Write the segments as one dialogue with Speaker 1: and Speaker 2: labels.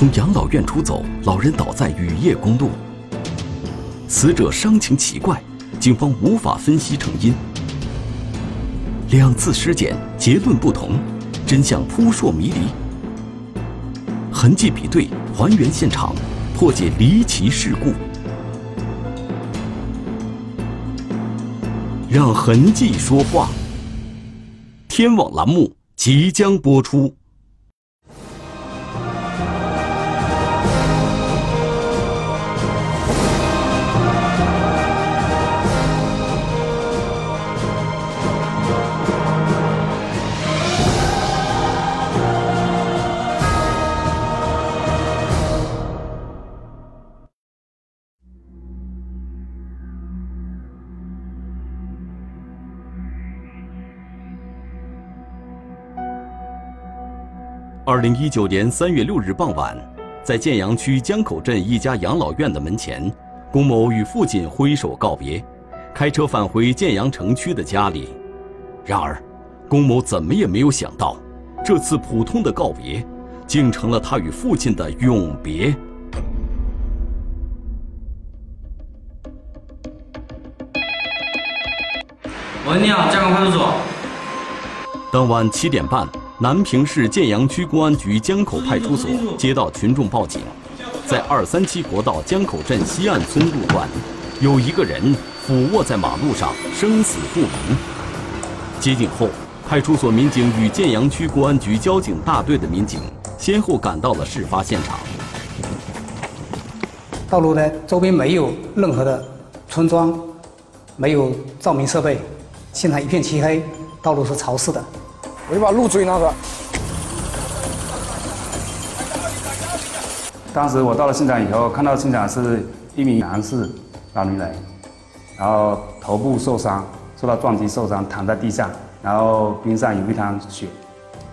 Speaker 1: 从养老院出走，老人倒在雨夜公路。死者伤情奇怪，警方无法分析成因。两次尸检结论不同，真相扑朔迷离。痕迹比对，还原现场，破解离奇事故。让痕迹说话。天网栏目即将播出。二零一九年三月六日傍晚，在建阳区江口镇一家养老院的门前，龚某与父亲挥手告别，开车返回建阳城区的家里。然而，龚某怎么也没有想到，这次普通的告别，竟成了他与父亲的永别。
Speaker 2: 喂，你好，江口派出所。
Speaker 1: 当晚七点半。南平市建阳区公安局江口派出所接到群众报警，在二三七国道江口镇西岸村路段，有一个人俯卧在马路上，生死不明。接警后，派出所民警与建阳区公安局交警大队的民警先后赶到了事发现场。
Speaker 3: 道路呢，周边没有任何的村庄，没有照明设备，现场一片漆黑，道路是潮湿的。
Speaker 4: 我就把路追那个。
Speaker 5: 当时我到了现场以后，看到现场是一名男士老年人，然后头部受伤，受到撞击受伤，躺在地上，然后边上有一滩血，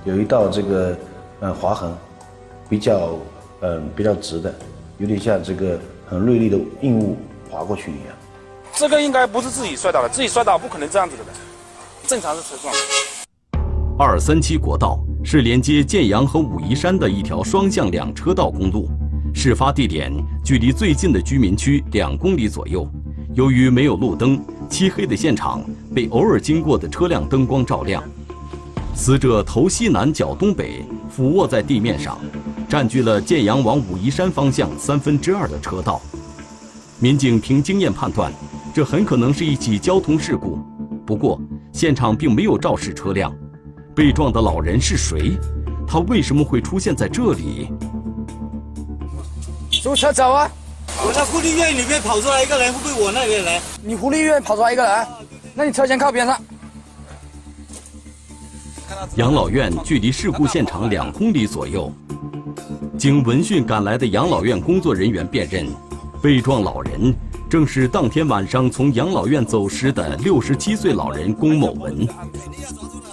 Speaker 6: 有一道这个呃划痕，比较嗯比较直的，有点像这个很锐利的硬物划过去一样。
Speaker 4: 这个应该不是自己摔倒的，自己摔倒不可能这样子的，正常是车撞。
Speaker 1: 二三七国道是连接建阳和武夷山的一条双向两车道公路，事发地点距离最近的居民区两公里左右。由于没有路灯，漆黑的现场被偶尔经过的车辆灯光照亮。死者头西南脚东北，俯卧在地面上，占据了建阳往武夷山方向三分之二的车道。民警凭经验判断，这很可能是一起交通事故。不过，现场并没有肇事车辆。被撞的老人是谁？他为什么会出现在这里？
Speaker 4: 出车走啊！
Speaker 7: 我在护理院里面跑出来一个人，会不会我那边人？
Speaker 4: 你护理院跑出来一个人，那你车先靠边上。
Speaker 1: 养老院距离事故现场两公里左右。经闻讯赶来的养老院工作人员辨认，被撞老人正是当天晚上从养老院走失的六十七岁老人龚某文。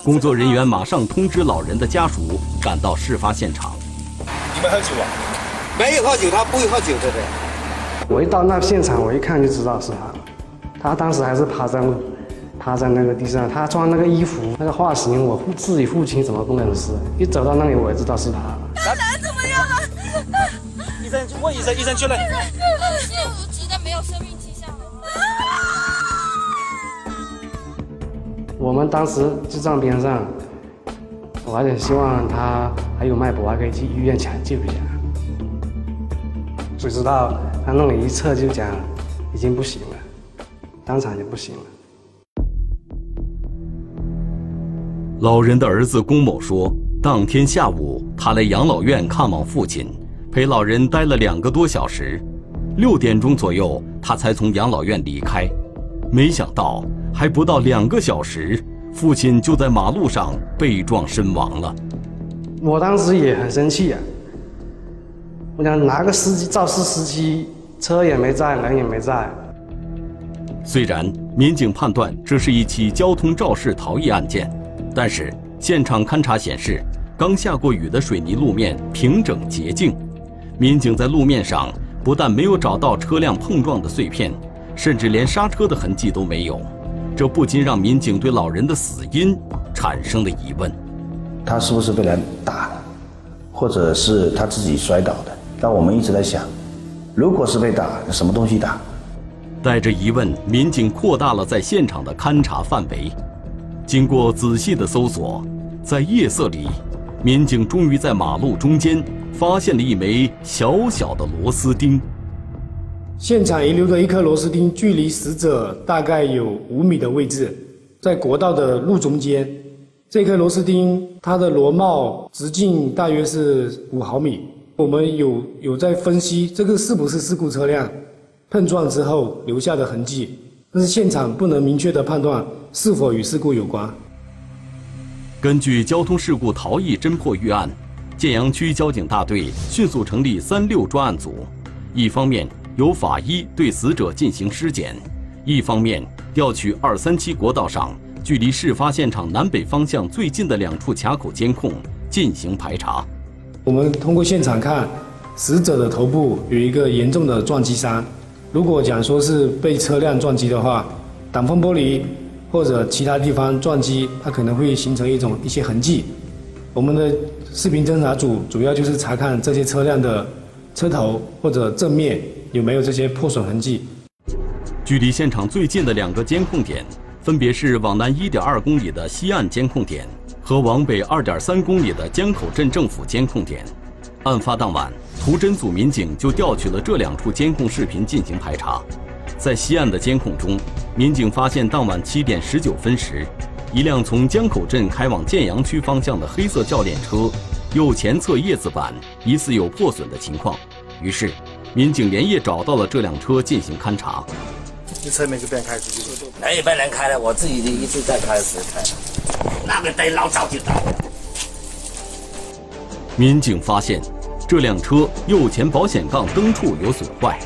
Speaker 1: 工作人员马上通知老人的家属赶到事发现场。
Speaker 7: 你们喝酒啊？没有喝酒，他不会喝酒的。
Speaker 8: 我一到那现场，我一看就知道是他。他当时还是趴在趴在那个地上，他穿那个衣服，那个发型，我自己父亲怎么不认识？一走到那里，我也知道是他。
Speaker 9: 他男怎么样了？
Speaker 4: 医生问医生，医生确认。
Speaker 8: 我们当时就站边上，我还是希望他还有脉搏，还可以去医院抢救一下。谁知道他弄了一测就讲已经不行了，当场就不行了。
Speaker 1: 老人的儿子龚某说，当天下午他来养老院看望父亲，陪老人待了两个多小时，六点钟左右他才从养老院离开，没想到。还不到两个小时，父亲就在马路上被撞身亡了。
Speaker 8: 我当时也很生气啊！我想拿个司机肇事司机，车也没在，人也没在。
Speaker 1: 虽然民警判断这是一起交通肇事逃逸案件，但是现场勘查显示，刚下过雨的水泥路面平整洁净，民警在路面上不但没有找到车辆碰撞的碎片，甚至连刹车的痕迹都没有。这不禁让民警对老人的死因产生了疑问：
Speaker 6: 他是不是被人打，或者是他自己摔倒的？但我们一直在想，如果是被打，什么东西打？
Speaker 1: 带着疑问，民警扩大了在现场的勘查范围。经过仔细的搜索，在夜色里，民警终于在马路中间发现了一枚小小的螺丝钉。
Speaker 10: 现场遗留的一颗螺丝钉，距离死者大概有五米的位置，在国道的路中间。这颗螺丝钉，它的螺帽直径大约是五毫米。我们有有在分析这个是不是事故车辆碰撞之后留下的痕迹，但是现场不能明确的判断是否与事故有关。
Speaker 1: 根据交通事故逃逸侦破预案，建阳区交警大队迅速成立三六专案组，一方面由法医对死者进行尸检，一方面调取二三七国道上。距离事发现场南北方向最近的两处卡口监控进行排查。
Speaker 10: 我们通过现场看，死者的头部有一个严重的撞击伤。如果讲说是被车辆撞击的话，挡风玻璃或者其他地方撞击，它可能会形成一种一些痕迹。我们的视频侦查组主要就是查看这些车辆的车头或者正面有没有这些破损痕迹。
Speaker 1: 距离现场最近的两个监控点。分别是往南一点二公里的西岸监控点和往北二点三公里的江口镇政府监控点。案发当晚，图侦组民警就调取了这两处监控视频进行排查。在西岸的监控中，民警发现当晚七点十九分时，一辆从江口镇开往建阳区方向的黑色教练车右前侧叶子板疑似有破损的情况。于是，民警连夜找到了这辆车进行勘查。
Speaker 7: 这车没就别开出去。没别人开了，我自己一直在开始开。那个得老早就到了。
Speaker 1: 民警发现，这辆车右前保险杠灯处有损坏，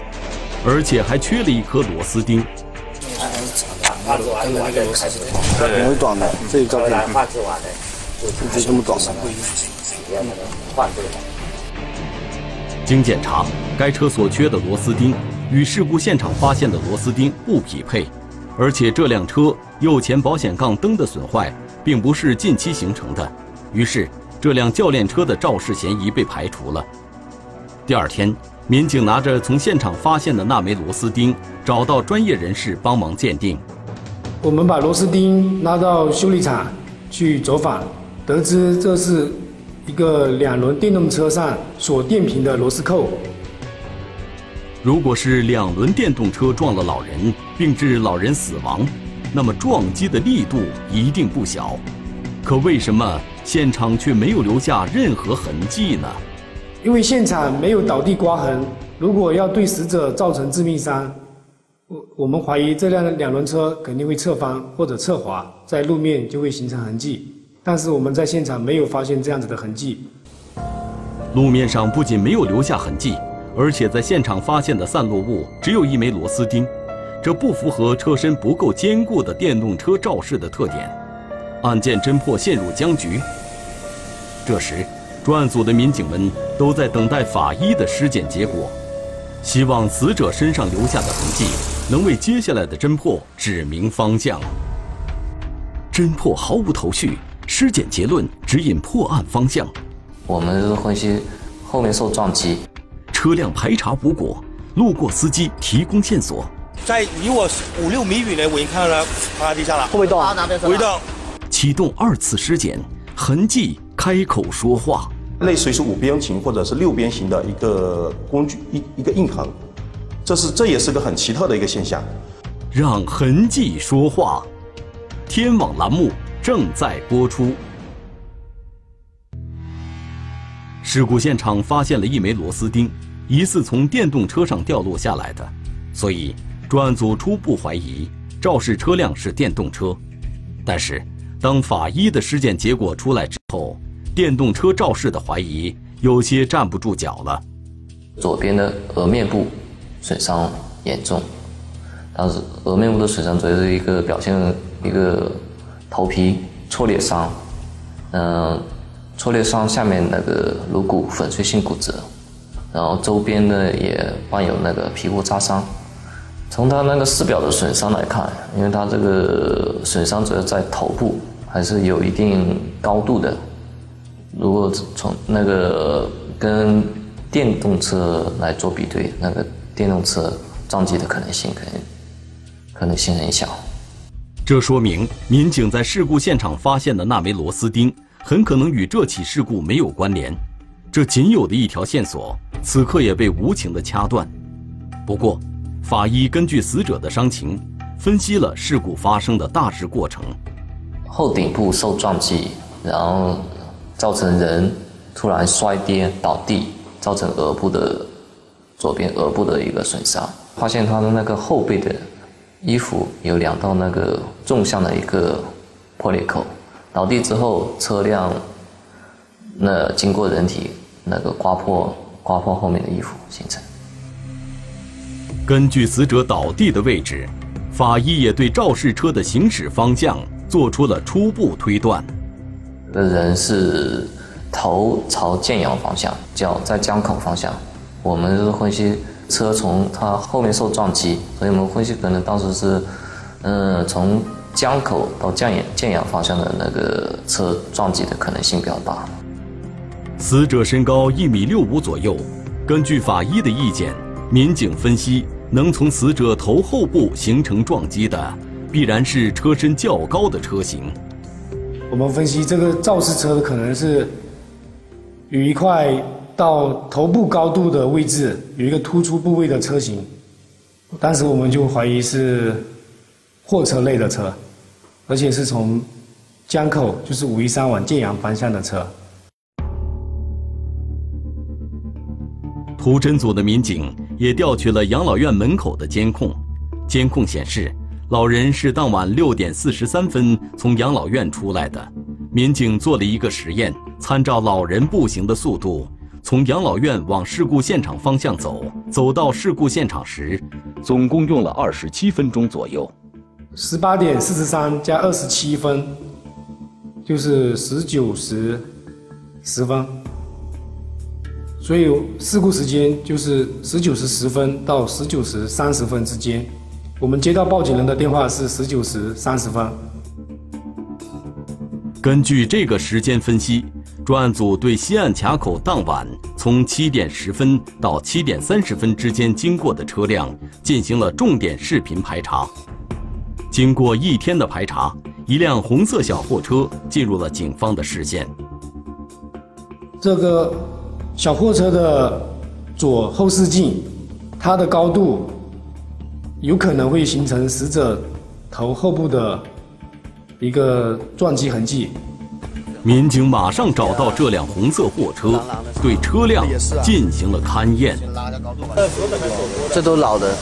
Speaker 1: 而且还缺了一颗螺丝钉。
Speaker 7: 画质完了，开始。
Speaker 6: 很短的，这一直这么短的。
Speaker 1: 经检查，该车所缺的螺丝钉。与事故现场发现的螺丝钉不匹配，而且这辆车右前保险杠灯的损坏并不是近期形成的，于是这辆教练车的肇事嫌疑被排除了。第二天，民警拿着从现场发现的那枚螺丝钉，找到专业人士帮忙鉴定。
Speaker 10: 我们把螺丝钉拉到修理厂去走访，得知这是一个两轮电动车上锁电瓶的螺丝扣。
Speaker 1: 如果是两轮电动车撞了老人，并致老人死亡，那么撞击的力度一定不小。可为什么现场却没有留下任何痕迹呢？
Speaker 10: 因为现场没有倒地刮痕。如果要对死者造成致命伤，我我们怀疑这辆两轮车肯定会侧翻或者侧滑，在路面就会形成痕迹。但是我们在现场没有发现这样子的痕迹。
Speaker 1: 路面上不仅没有留下痕迹。而且在现场发现的散落物只有一枚螺丝钉，这不符合车身不够坚固的电动车肇事的特点，案件侦破陷入僵局。这时，专案组的民警们都在等待法医的尸检结果，希望死者身上留下的痕迹能为接下来的侦破指明方向。侦破毫无头绪，尸检结论指引破案方向。
Speaker 11: 我们分析后面受撞击。
Speaker 1: 车辆排查无果，路过司机提供线索。
Speaker 7: 在离我五六米远的，我已经看到他趴在地下了。
Speaker 8: 后尾洞，
Speaker 7: 尾洞。
Speaker 1: 启动二次尸检，痕迹开口说话。
Speaker 12: 类似于是五边形或者是六边形的一个工具，一一个印痕。这是这也是个很奇特的一个现象。
Speaker 1: 让痕迹说话，天网栏目正在播出。事故现场发现了一枚螺丝钉，疑似从电动车上掉落下来的，所以专案组初步怀疑肇事车辆是电动车。但是，当法医的尸检结果出来之后，电动车肇事的怀疑有些站不住脚了。
Speaker 11: 左边的额面部损伤严重，当时额面部的损伤主要是一个表现一个头皮挫裂伤，嗯。挫裂伤下面那个颅骨粉碎性骨折，然后周边呢也伴有那个皮肤扎伤。从他那个尸表的损伤来看，因为他这个损伤主要在头部，还是有一定高度的。如果从那个跟电动车来做比对，那个电动车撞击的可能性可能可能性很小。
Speaker 1: 这说明民警在事故现场发现的那枚螺丝钉很可能与这起事故没有关联。这仅有的一条线索，此刻也被无情的掐断。不过，法医根据死者的伤情，分析了事故发生的大致过程。
Speaker 11: 后顶部受撞击，然后造成人突然摔跌倒地，造成额部的左边额部的一个损伤。发现他的那个后背的衣服有两道那个纵向的一个破裂口。倒地之后，车辆那经过人体那个刮破刮破后面的衣服形成。
Speaker 1: 根据死者倒地的位置，法医也对肇事车的行驶方向做出了初步推断。
Speaker 11: 的人是头朝建阳方向，脚在江口方向。我们分析车从他后面受撞击，所以我们分析可能当时是，嗯，从江口到建阳建阳方向的那个车撞击的可能性比较大。
Speaker 1: 死者身高一米六五左右，根据法医的意见，民警分析能从死者头后部形成撞击的，必然是车身较高的车型。
Speaker 10: 我们分析这个肇事车可能是有一块到头部高度的位置有一个突出部位的车型，当时我们就怀疑是货车类的车，而且是从江口就是武夷山往建阳方向的车。
Speaker 1: 图侦组的民警也调取了养老院门口的监控，监控显示。老人是当晚六点四十三分从养老院出来的。民警做了一个实验，参照老人步行的速度，从养老院往事故现场方向走，走到事故现场时，总共用了二十七分钟左右。
Speaker 10: 十八点四十三加二十七分，就是十九时十分。所以事故时间就是十九时十分到十九时三十分之间。我们接到报警人的电话是十九时三十分。
Speaker 1: 根据这个时间分析，专案组对西岸卡口当晚从七点十分到七点三十分之间经过的车辆进行了重点视频排查。经过一天的排查，一辆红色小货车进入了警方的视线。
Speaker 10: 这个小货车的左后视镜，它的高度。有可能会形成死者头后部的一个撞击痕迹。
Speaker 1: 民警马上找到这辆红色货车，对车辆进行了勘验。
Speaker 13: 这都老的，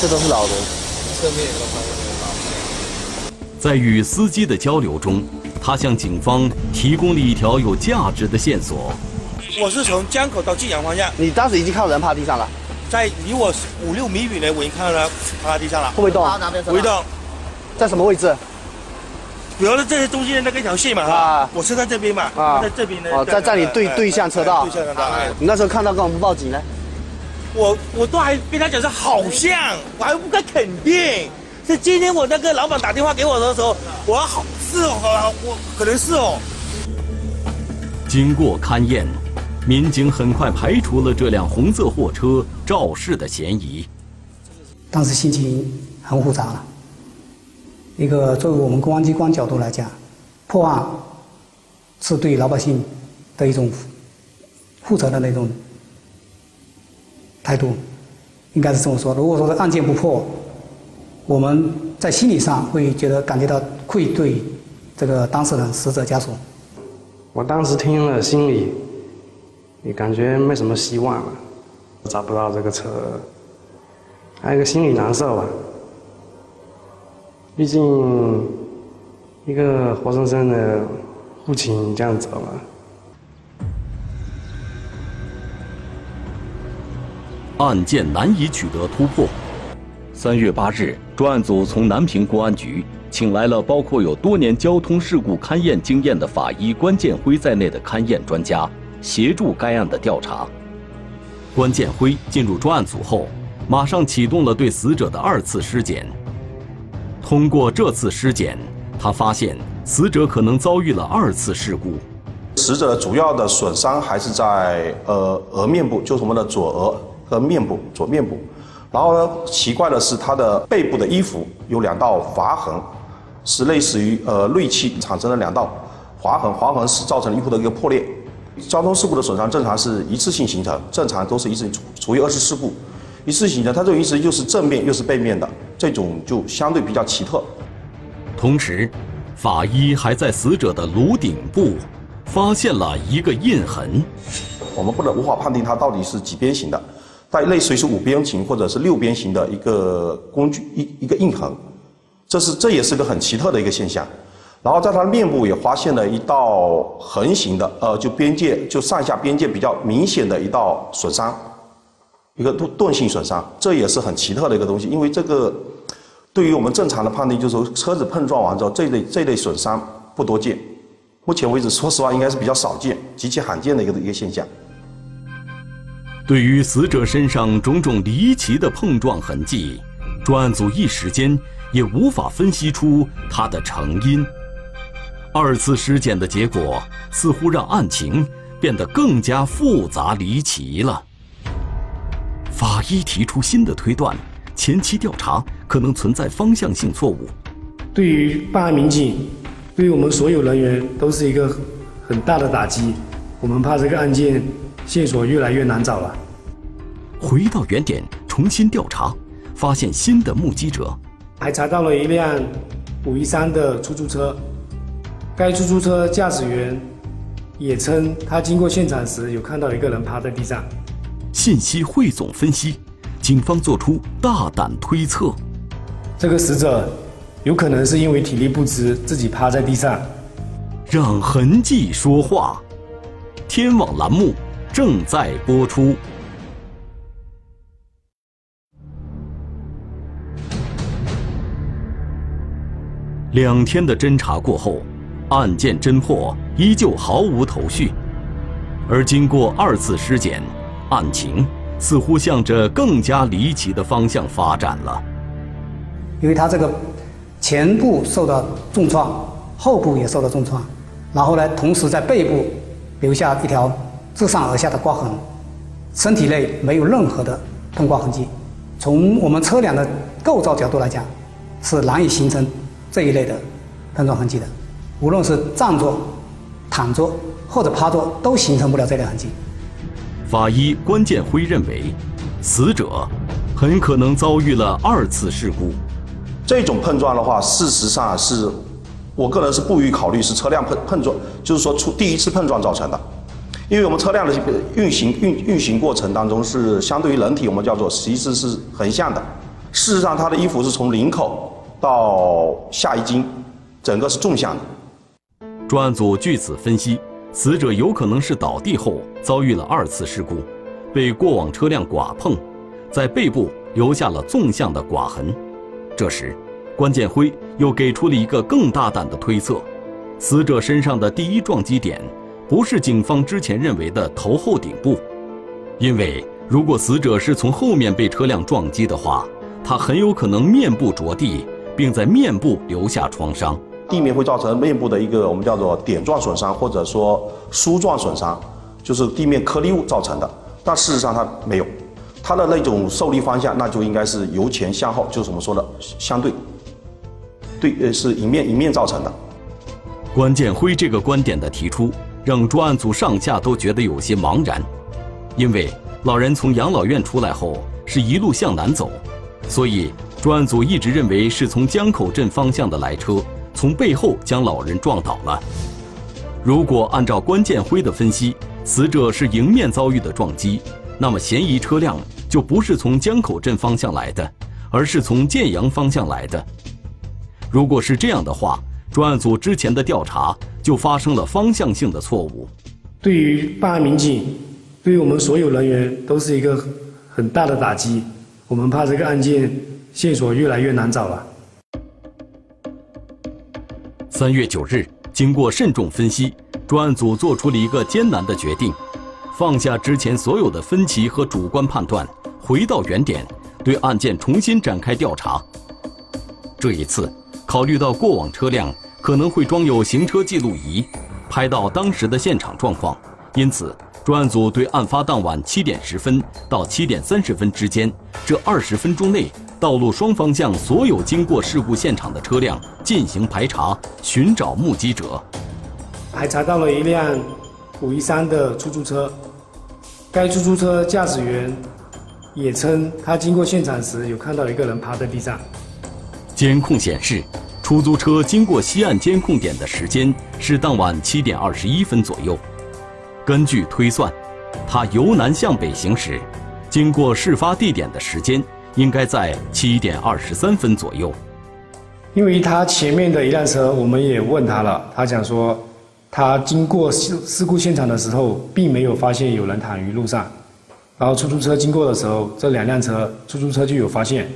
Speaker 13: 这都是老的。
Speaker 1: 在与司机的交流中，他向警方提供了一条有价值的线索。
Speaker 14: 我是从江口到晋阳方向。
Speaker 13: 你当时已经看到人趴地上了。
Speaker 14: 在离我五六米远的，我已经看到他趴在地上了。
Speaker 13: 会不会动？
Speaker 14: 不会动。
Speaker 13: 在什么位置？
Speaker 14: 主要是这些中间的那个一条线嘛。啊。我是在这边嘛。啊。在这边呢。
Speaker 13: 哦，在在你对对向车道。
Speaker 14: 对向车道。
Speaker 13: 你那时候看到干嘛不报警呢？
Speaker 14: 我我都还跟他讲是好像，我还不敢肯定。是今天我那个老板打电话给我的时候，我好是哦，我可能是哦。
Speaker 1: 经过勘验。民警很快排除了这辆红色货车肇事的嫌疑。
Speaker 3: 当时心情很复杂了。一个作为我们公安机关角度来讲，破案是对老百姓的一种负责的那种态度，应该是这么说。如果说案件不破，我们在心理上会觉得感觉到愧对这个当事人、死者家属。
Speaker 8: 我当时听了，心里。你感觉没什么希望了，找不到这个车，还有一个心里难受吧。毕竟一个活生生的父亲这样走了。
Speaker 1: 案件难以取得突破。三月八日，专案组从南平公安局请来了包括有多年交通事故勘验经验的法医关建辉在内的勘验专家。协助该案的调查。关建辉进入专案组后，马上启动了对死者的二次尸检。通过这次尸检，他发现死者可能遭遇了二次事故。
Speaker 12: 死者主要的损伤还是在呃额面部，就是我们的左额和面部左面部。然后呢，奇怪的是他的背部的衣服有两道划痕，是类似于呃锐器产生了两道划痕，划痕是造成衣服的一个破裂。交通事故的损伤正常是一次性形成，正常都是一次性处于二次事故，一次性形成，它这种意思又是正面又是背面的，这种就相对比较奇特。
Speaker 1: 同时，法医还在死者的颅顶部发现了一个印痕，
Speaker 12: 我们不能无法判定它到底是几边形的，但类似于是五边形或者是六边形的一个工具一一个印痕，这是这也是个很奇特的一个现象。然后在他的面部也发现了一道横形的，呃，就边界就上下边界比较明显的一道损伤，一个钝钝性损伤，这也是很奇特的一个东西。因为这个对于我们正常的判定，就是说车子碰撞完之后，这类这类损伤不多见。目前为止，说实话，应该是比较少见、极其罕见的一个一个现象。
Speaker 1: 对于死者身上种种离奇的碰撞痕迹，专案组一时间也无法分析出它的成因。二次尸检的结果似乎让案情变得更加复杂离奇了。法医提出新的推断：前期调查可能存在方向性错误。
Speaker 10: 对于办案民警，对于我们所有人员都是一个很大的打击。我们怕这个案件线索越来越难找了。
Speaker 1: 回到原点重新调查，发现新的目击者，
Speaker 10: 还查到了一辆五一三的出租车。该出租车驾驶员也称，他经过现场时有看到一个人趴在地上。
Speaker 1: 信息汇总分析，警方做出大胆推测：
Speaker 10: 这个死者有可能是因为体力不支自己趴在地上。
Speaker 1: 让痕迹说话，天网栏目正在播出。两天的侦查过后。案件侦破依旧毫无头绪，而经过二次尸检，案情似乎向着更加离奇的方向发展了。
Speaker 3: 因为他这个前部受到重创，后部也受到重创，然后呢，同时在背部留下一条自上而下的刮痕，身体内没有任何的碰刮痕迹。从我们车辆的构造角度来讲，是难以形成这一类的碰撞痕迹的。无论是站着、躺着或者趴着，都形成不了这类痕迹。
Speaker 1: 法医关建辉认为，死者很可能遭遇了二次事故。
Speaker 12: 这种碰撞的话，事实上是我个人是不予考虑是车辆碰碰撞，就是说出第一次碰撞造成的。因为我们车辆的运行运运行过程当中是相对于人体，我们叫做其实是横向的。事实上，他的衣服是从领口到下衣襟，整个是纵向的。
Speaker 1: 专案组据此分析，死者有可能是倒地后遭遇了二次事故，被过往车辆剐碰，在背部留下了纵向的剐痕。这时，关建辉又给出了一个更大胆的推测：死者身上的第一撞击点，不是警方之前认为的头后顶部，因为如果死者是从后面被车辆撞击的话，他很有可能面部着地，并在面部留下创伤。
Speaker 12: 地面会造成面部的一个我们叫做点状损伤，或者说梳状损伤，就是地面颗粒物造成的。但事实上它没有，它的那种受力方向那就应该是由前向后，就是我们说的相对，对，呃，是迎面迎面造成的。
Speaker 1: 关建辉这个观点的提出，让专案组上下都觉得有些茫然，因为老人从养老院出来后是一路向南走，所以专案组一直认为是从江口镇方向的来车。从背后将老人撞倒了。如果按照关建辉的分析，死者是迎面遭遇的撞击，那么嫌疑车辆就不是从江口镇方向来的，而是从建阳方向来的。如果是这样的话，专案组之前的调查就发生了方向性的错误。
Speaker 10: 对于办案民警，对于我们所有人员都是一个很大的打击。我们怕这个案件线索越来越难找了。
Speaker 1: 三月九日，经过慎重分析，专案组做出了一个艰难的决定：放下之前所有的分歧和主观判断，回到原点，对案件重新展开调查。这一次，考虑到过往车辆可能会装有行车记录仪，拍到当时的现场状况，因此专案组对案发当晚七点十分到七点三十分之间这二十分钟内道路双方向所有经过事故现场的车辆进行排查，寻找目击者。
Speaker 10: 还查到了一辆五一三的出租车，该出租车驾驶员也称他经过现场时有看到一个人趴在地上。
Speaker 1: 监控显示，出租车经过西岸监控点的时间是当晚七点二十一分左右。根据推算，他由南向北行驶，经过事发地点的时间应该在七点二十三分左右。
Speaker 10: 因为他前面的一辆车，我们也问他了，他讲说，他经过事事故现场的时候，并没有发现有人躺于路上，然后出租车经过的时候，这两辆车出租车就有发现。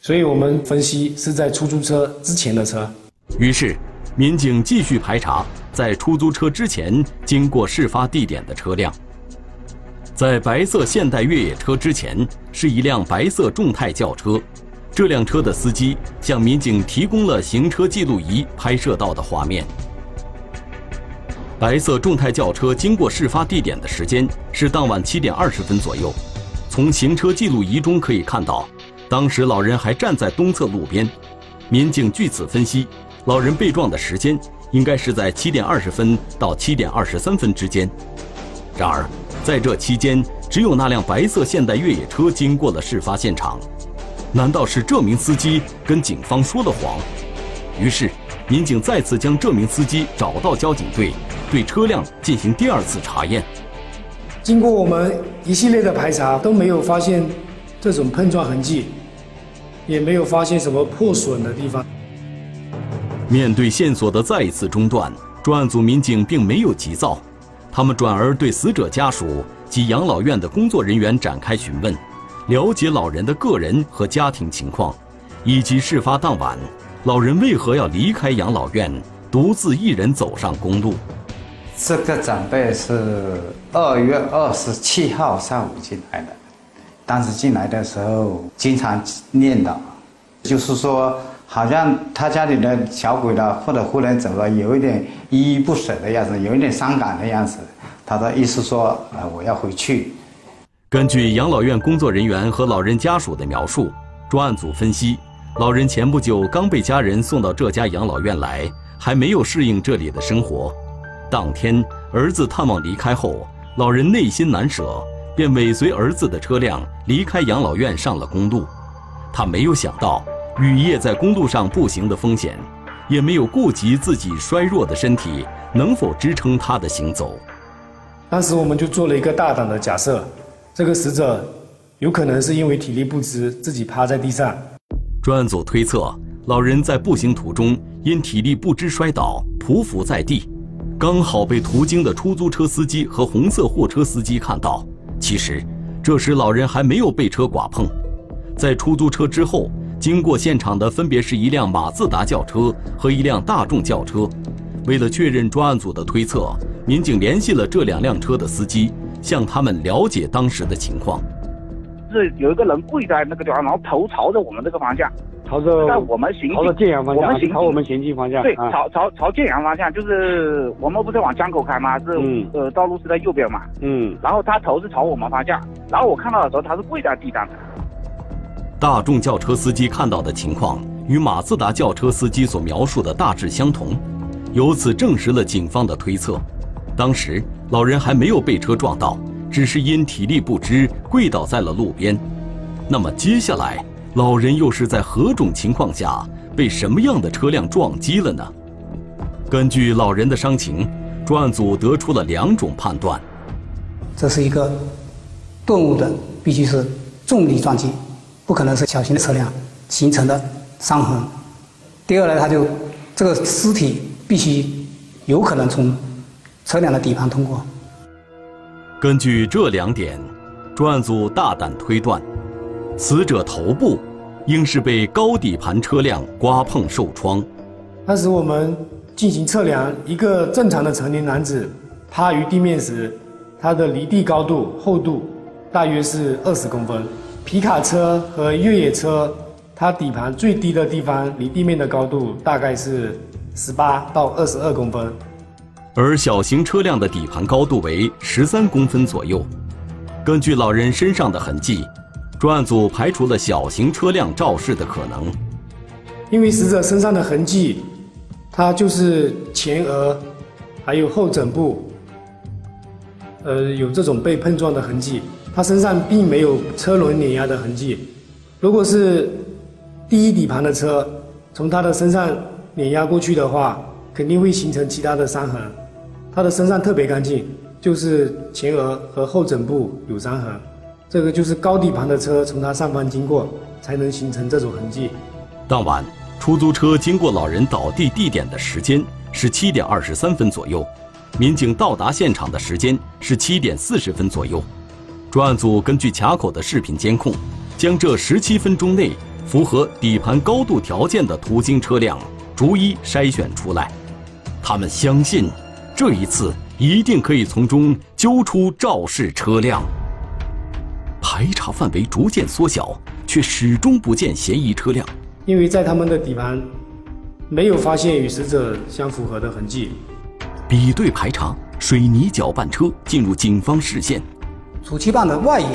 Speaker 10: 所以我们分析是在出租车之前的车。
Speaker 1: 于是，民警继续排查在出租车之前经过事发地点的车辆。在白色现代越野车之前是一辆白色众泰轿车，这辆车的司机向民警提供了行车记录仪拍摄到的画面。白色众泰轿车经过事发地点的时间是当晚七点二十分左右，从行车记录仪中可以看到。当时老人还站在东侧路边，民警据此分析，老人被撞的时间应该是在七点二十分到七点二十三分之间。然而，在这期间，只有那辆白色现代越野车经过了事发现场。难道是这名司机跟警方说了谎？于是，民警再次将这名司机找到交警队，对车辆进行第二次查验。
Speaker 10: 经过我们一系列的排查，都没有发现。这种碰撞痕迹，也没有发现什么破损的地方。
Speaker 1: 面对线索的再一次中断，专案组民警并没有急躁，他们转而对死者家属及养老院的工作人员展开询问，了解老人的个人和家庭情况，以及事发当晚老人为何要离开养老院，独自一人走上公路。
Speaker 15: 这个长辈是二月二十七号上午进来的。当时进来的时候，经常念叨，就是说，好像他家里的小鬼呢，或者忽然走了，有一点依依不舍的样子，有一点伤感的样子。他的意思说，呃，我要回去。
Speaker 1: 根据养老院工作人员和老人家属的描述，专案组分析，老人前不久刚被家人送到这家养老院来，还没有适应这里的生活。当天儿子探望离开后，老人内心难舍。便尾随儿子的车辆离开养老院，上了公路。他没有想到雨夜在公路上步行的风险，也没有顾及自己衰弱的身体能否支撑他的行走。
Speaker 10: 当时我们就做了一个大胆的假设：这个死者有可能是因为体力不支，自己趴在地上。
Speaker 1: 专案组推测，老人在步行途中因体力不支摔倒，匍匐在地，刚好被途经的出租车司机和红色货车司机看到。其实，这时老人还没有被车剐碰，在出租车之后，经过现场的分别是一辆马自达轿车和一辆大众轿车。为了确认专案组的推测，民警联系了这两辆车的司机，向他们了解当时的情况。
Speaker 16: 是有一个人跪在那个地方，然后头朝着我们这个方向。
Speaker 8: 朝着
Speaker 16: 在我们行
Speaker 8: 朝着建阳方向，
Speaker 16: 我们行
Speaker 8: 朝我们行进方向。
Speaker 16: 对，朝朝朝建阳方向，就是我们不是往江口开吗？是呃，道路是在右边嘛。
Speaker 8: 嗯。
Speaker 16: 然后他头是朝我们方向，然后我看到的时候他是跪在地上的。
Speaker 1: 大众轿车司机看到的情况与马自达轿车司机所描述的大致相同，由此证实了警方的推测。当时老人还没有被车撞到，只是因体力不支跪倒在了路边。那么接下来？老人又是在何种情况下被什么样的车辆撞击了呢？根据老人的伤情，专案组得出了两种判断：
Speaker 3: 这是一个顿悟的，必须是重力撞击，不可能是小型的车辆形成的伤痕；第二呢，他就这个尸体必须有可能从车辆的底盘通过。
Speaker 1: 根据这两点，专案组大胆推断。死者头部应是被高底盘车辆刮碰受创。
Speaker 10: 当时我们进行测量，一个正常的成年男子趴于地面时，他的离地高度、厚度大约是二十公分。皮卡车和越野车，它底盘最低的地方离地面的高度大概是十八到二十二公分。
Speaker 1: 而小型车辆的底盘高度为十三公分左右。根据老人身上的痕迹，专案组排除了小型车辆肇事的可能。
Speaker 10: 因为死者身上的痕迹，他就是前额还有后枕部，呃，有这种被碰撞的痕迹。他身上并没有车轮碾压的痕迹。如果是第一底盘的车从他的身上碾压过去的话，肯定会形成其他的伤痕。他的身上特别干净，就是前额和后枕部有伤痕。这个就是高底盘的车从他上方经过，才能形成这种痕迹。
Speaker 1: 当晚，出租车经过老人倒地地点的时间是七点二十三分左右，民警到达现场的时间是七点四十分左右。专案组根据卡口的视频监控，将这十七分钟内符合底盘高度条件的途经车辆逐一筛选出来。他们相信，这一次一定可以从中揪出肇事车辆。排查范围逐渐缩小，却始终不见嫌疑车辆。
Speaker 10: 因为在他们的底盘没有发现与死者相符合的痕迹。
Speaker 1: 比对排查，水泥搅拌车进入警方视线。
Speaker 3: 主气棒的外沿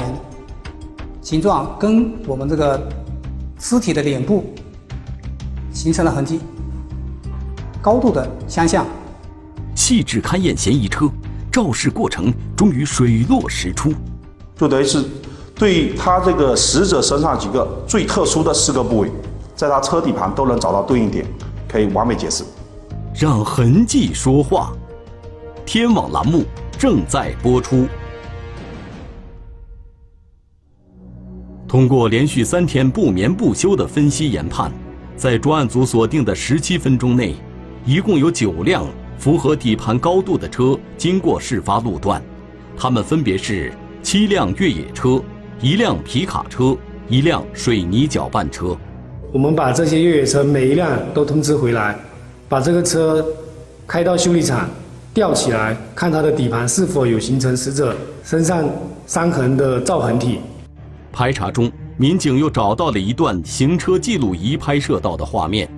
Speaker 3: 形状跟我们这个尸体的脸部形成了痕迹，高度的相像。
Speaker 1: 细致勘验嫌疑车，肇事过程终于水落石出。
Speaker 12: 就等于是对他这个死者身上几个最特殊的四个部位，在他车底盘都能找到对应点，可以完美解释。
Speaker 1: 让痕迹说话。天网栏目正在播出。通过连续三天不眠不休的分析研判，在专案组锁定的十七分钟内，一共有九辆符合底盘高度的车经过事发路段，它们分别是七辆越野车、一辆皮卡车、一辆水泥搅拌车。
Speaker 10: 我们把这些越野车每一辆都通知回来，把这个车开到修理厂吊起来，看它的底盘是否有形成死者身上伤痕的造痕体。
Speaker 1: 排查中，民警又找到了一段行车记录仪拍摄到的画面。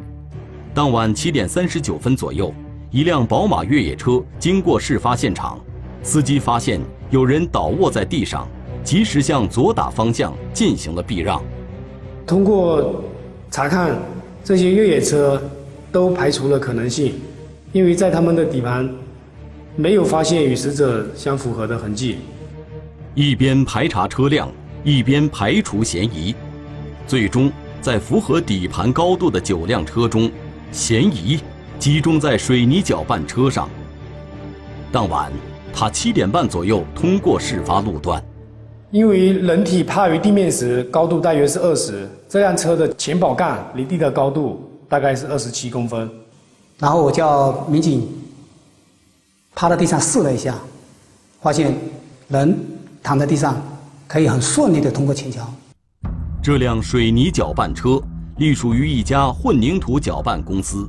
Speaker 1: 当晚七点三十九分左右，一辆宝马越野车经过事发现场，司机发现有人倒卧在地上，及时向左打方向进行了避让。
Speaker 10: 通过查看，这些越野车都排除了可能性，因为在他们的底盘没有发现与死者相符合的痕迹。
Speaker 1: 一边排查车辆。一边排除嫌疑，最终在符合底盘高度的九辆车中，嫌疑集中在水泥搅拌车上。当晚，他七点半左右通过事发路段。
Speaker 10: 因为人体趴于地面时高度大约是二十，这辆车的前保杠离地的高度大概是二十七公分。
Speaker 3: 然后我叫民警趴在地上试了一下，发现人躺在地上。可以很顺利的通过前桥。
Speaker 1: 这辆水泥搅拌车隶属于一家混凝土搅拌公司。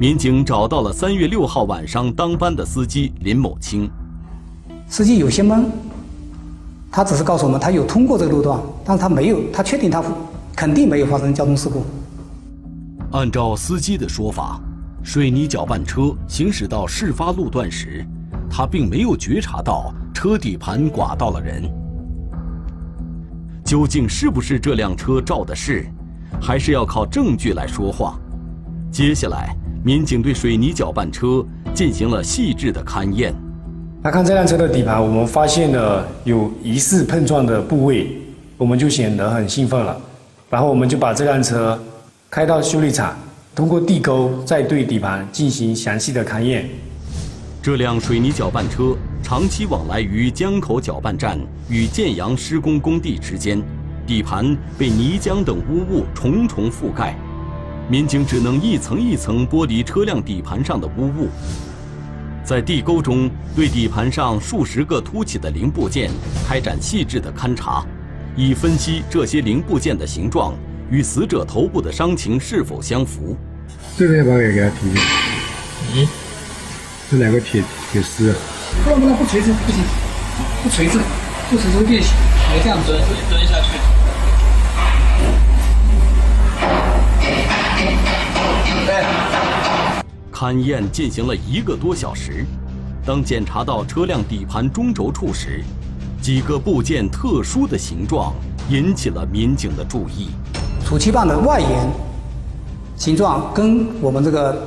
Speaker 1: 民警找到了三月六号晚上当班的司机林某清。
Speaker 3: 司机有些懵，他只是告诉我们他有通过这个路段，但是他没有，他确定他肯定没有发生交通事故。
Speaker 1: 按照司机的说法，水泥搅拌车行驶到事发路段时，他并没有觉察到车底盘刮到了人。究竟是不是这辆车肇的事，还是要靠证据来说话？接下来，民警对水泥搅拌车进行了细致的勘验。
Speaker 10: 来看这辆车的底盘，我们发现了有疑似碰撞的部位，我们就显得很兴奋了。然后，我们就把这辆车开到修理厂，通过地沟再对底盘进行详细的勘验。
Speaker 1: 这辆水泥搅拌车。长期往来于江口搅拌站与建阳施工工地之间，底盘被泥浆等污物重重覆盖，民警只能一层一层剥离车辆底盘上的污物，在地沟中对底盘上数十个凸起的零部件开展细致的勘查，以分析这些零部件的形状与死者头部的伤情是否相符。
Speaker 17: 这个要把给给他提。嗯，这两个铁铁丝。
Speaker 18: 不能不能不垂直不行，不垂直，不垂直会变形，你这样蹲蹲下去。
Speaker 1: 勘验进行了一个多小时，当检查到车辆底盘中轴处时，几个部件特殊的形状引起了民警的注意。
Speaker 3: 储气棒的外沿形状跟我们这个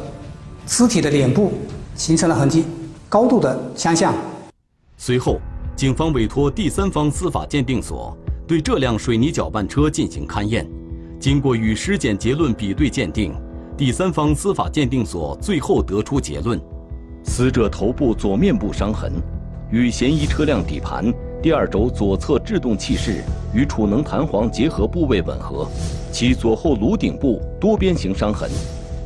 Speaker 3: 尸体的脸部形成了痕迹，高度的相像。
Speaker 1: 随后，警方委托第三方司法鉴定所对这辆水泥搅拌车进行勘验，经过与尸检结论比对鉴定，第三方司法鉴定所最后得出结论：死者头部左面部伤痕与嫌疑车辆底盘第二轴左侧制动器室与储能弹簧结合部位吻合，其左后颅顶部多边形伤痕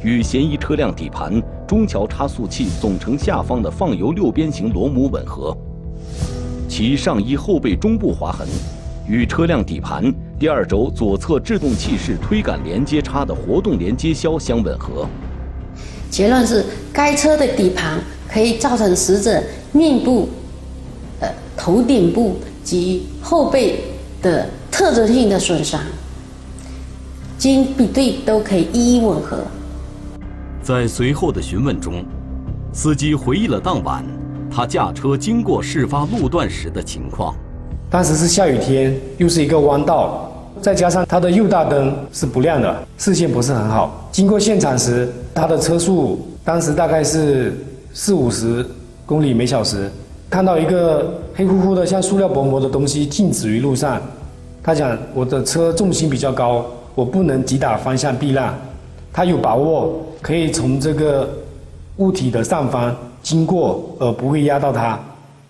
Speaker 1: 与嫌疑车辆底盘中桥差速器总成下方的放油六边形螺母吻合。其上衣后背中部划痕，与车辆底盘第二轴左侧制动器室推杆连接叉的活动连接销相吻合。
Speaker 19: 结论是，该车的底盘可以造成死者面部、呃头顶部及后背的特征性的损伤，经比对都可以一一吻合。
Speaker 1: 在随后的询问中，司机回忆了当晚。他驾车经过事发路段时的情况，
Speaker 10: 当时是下雨天，又是一个弯道，再加上他的右大灯是不亮的，视线不是很好。经过现场时，他的车速当时大概是四五十公里每小时，看到一个黑乎乎的像塑料薄膜的东西静止于路上。他讲我的车重心比较高，我不能急打方向避让。他有把握可以从这个物体的上方。经过而不会压到它，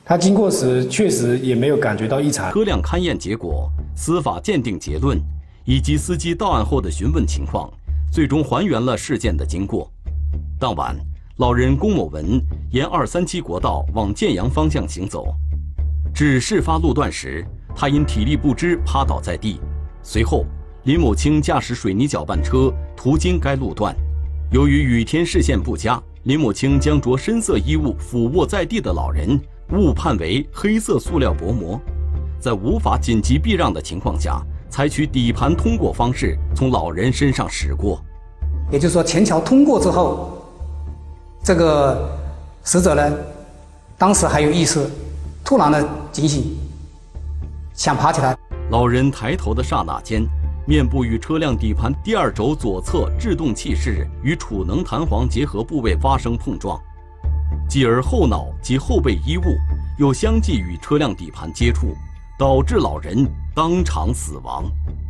Speaker 10: 他经过时确实也没有感觉到异常。
Speaker 1: 车辆勘验结果、司法鉴定结论以及司机到案后的询问情况，最终还原了事件的经过。当晚，老人龚某文沿二三七国道往建阳方向行走，至事发路段时，他因体力不支趴倒在地。随后，林某清驾驶水泥搅拌车途经该路段，由于雨天视线不佳。林某清将着深色衣物俯卧在地的老人误判为黑色塑料薄膜，在无法紧急避让的情况下，采取底盘通过方式从老人身上驶过。
Speaker 3: 也就是说，前桥通过之后，这个死者呢，当时还有意识，突然的警醒，想爬起来。
Speaker 1: 老人抬头的刹那间。面部与车辆底盘第二轴左侧制动器室与储能弹簧结合部位发生碰撞，继而后脑及后背衣物又相继与车辆底盘接触，导致老人当场死亡。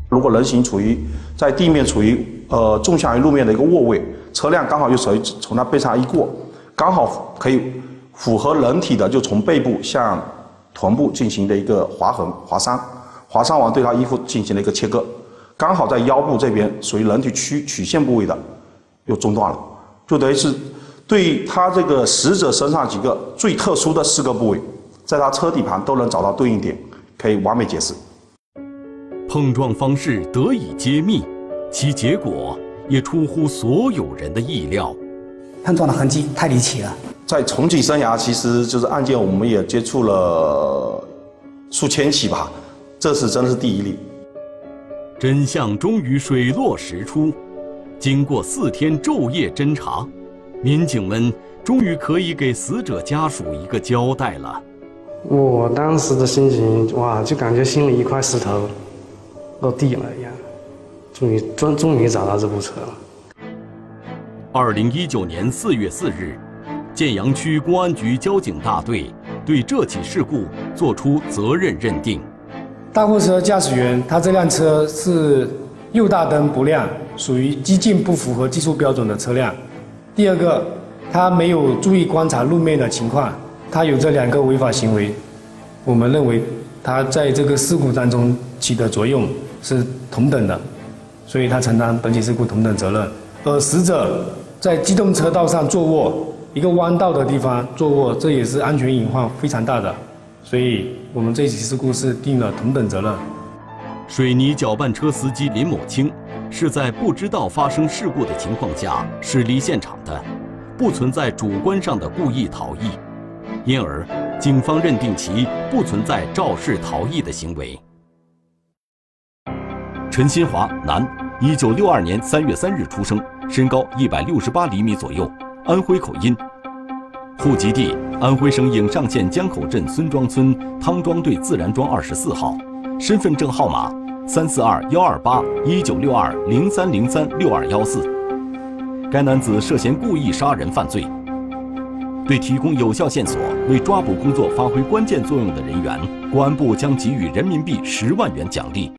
Speaker 12: 如果人行处于在地面处于呃纵向于路面的一个卧位，车辆刚好又属于从他背上一过，刚好可以符合人体的就从背部向臀部进行的一个划痕划伤，划伤完对他衣服进行了一个切割。刚好在腰部这边属于人体曲曲线部位的，又中断了，就等于是对他这个死者身上几个最特殊的四个部位，在他车底盘都能找到对应点，可以完美解释。
Speaker 1: 碰撞方式得以揭秘，其结果也出乎所有人的意料。
Speaker 3: 碰撞的痕迹太离奇了。
Speaker 12: 在重庆生涯，其实就是案件，我们也接触了数千起吧，这是真的是第一例。
Speaker 1: 真相终于水落石出，经过四天昼夜侦查，民警们终于可以给死者家属一个交代了。
Speaker 8: 我当时的心情，哇，就感觉心里一块石头落地了一样，终于终终于找到这部车了。
Speaker 1: 二零一九年四月四日，建阳区公安局交警大队对这起事故作出责任认定。
Speaker 10: 大货车驾驶员，他这辆车是右大灯不亮，属于激进不符合技术标准的车辆。第二个，他没有注意观察路面的情况，他有这两个违法行为，我们认为他在这个事故当中起的作用是同等的，所以他承担本起事故同等责任。而死者在机动车道上坐卧，一个弯道的地方坐卧，这也是安全隐患非常大的。所以，我们这起事故是定了同等责任。
Speaker 1: 水泥搅拌车司机林某清是在不知道发生事故的情况下驶离现场的，不存在主观上的故意逃逸，因而警方认定其不存在肇事逃逸的行为。陈新华，男，一九六二年三月三日出生，身高一百六十八厘米左右。安徽口音，户籍地安徽省颍上县江口镇孙庄村汤庄队自然庄二十四号，身份证号码三四二幺二八一九六二零三零三六二幺四。该男子涉嫌故意杀人犯罪。对提供有效线索、为抓捕工作发挥关键作用的人员，公安部将给予人民币十万元奖励。